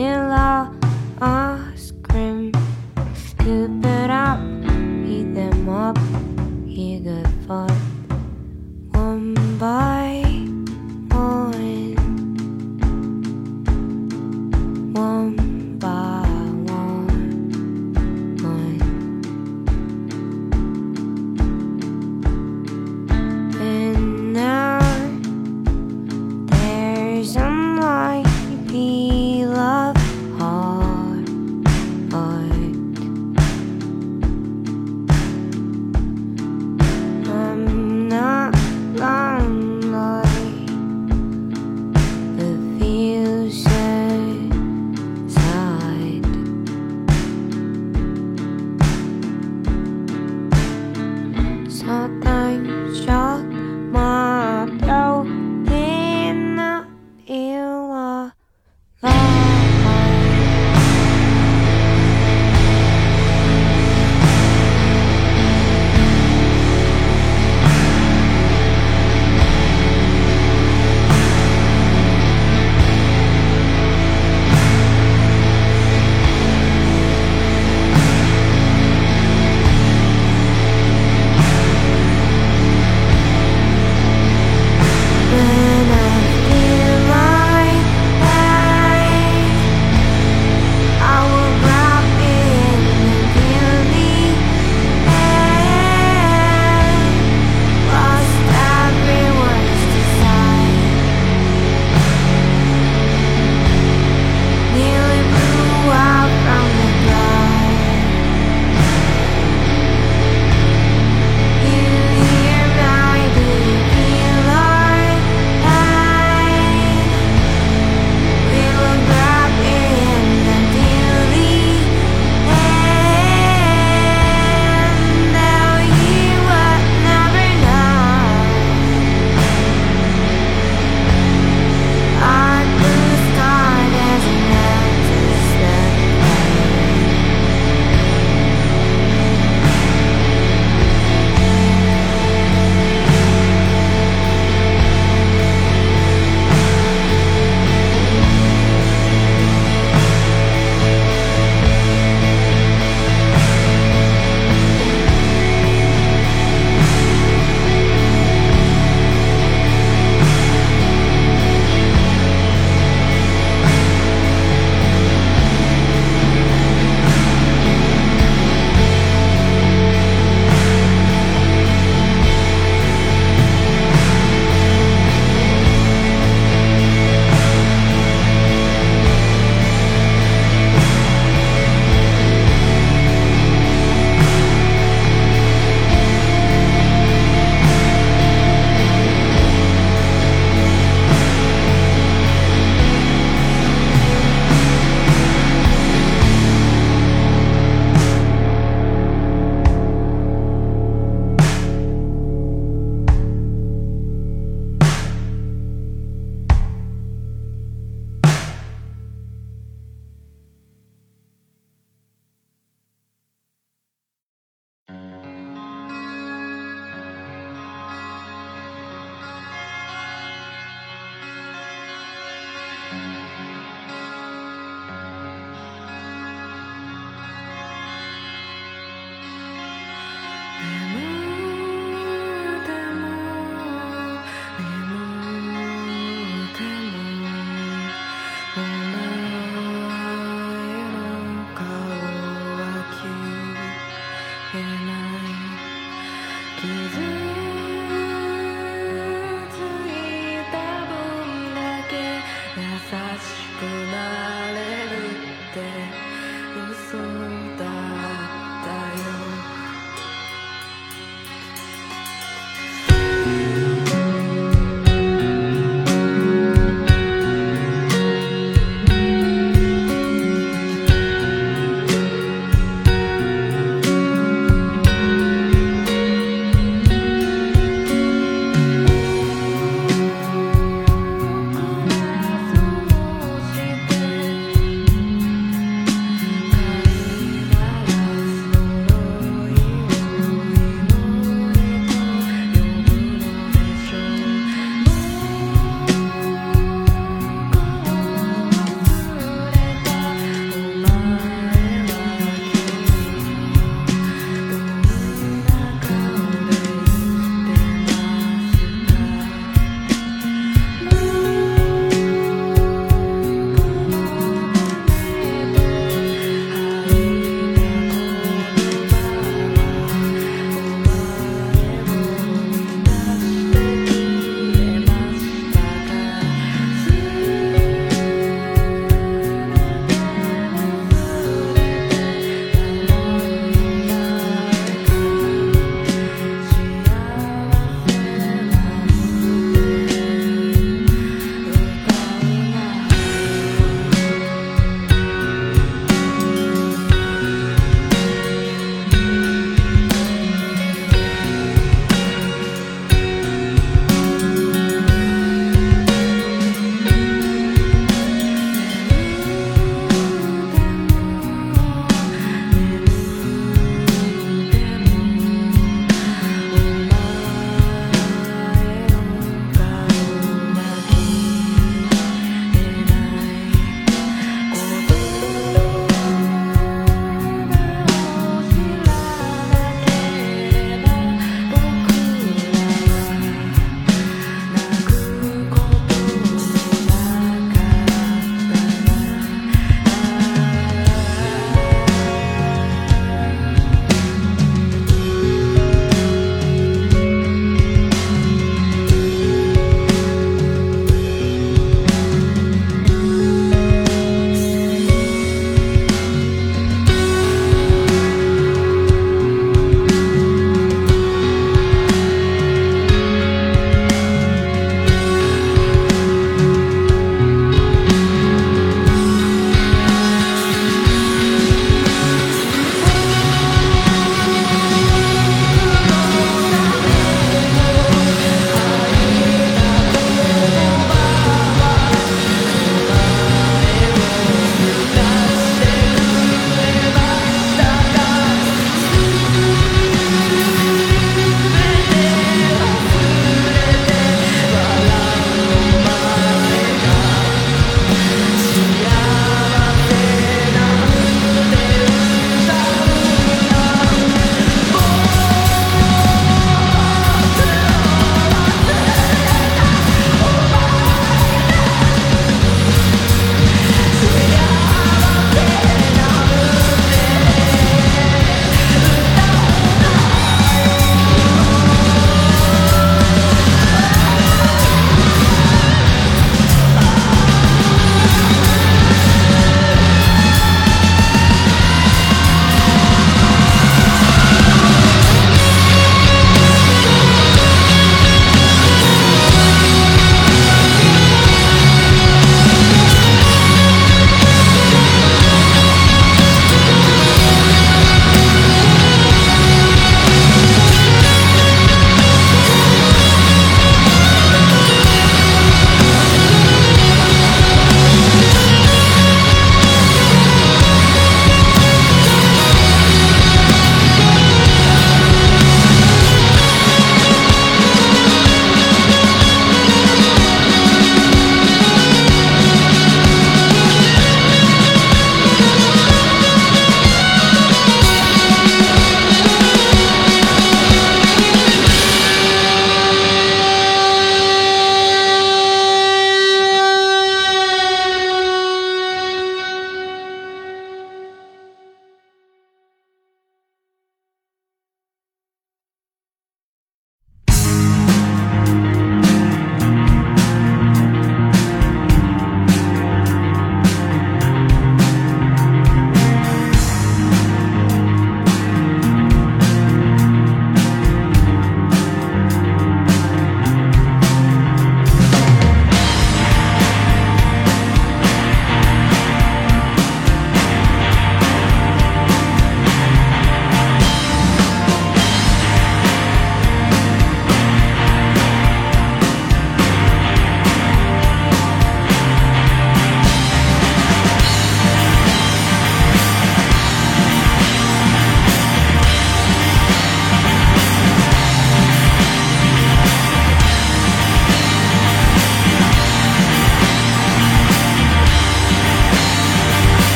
你啦。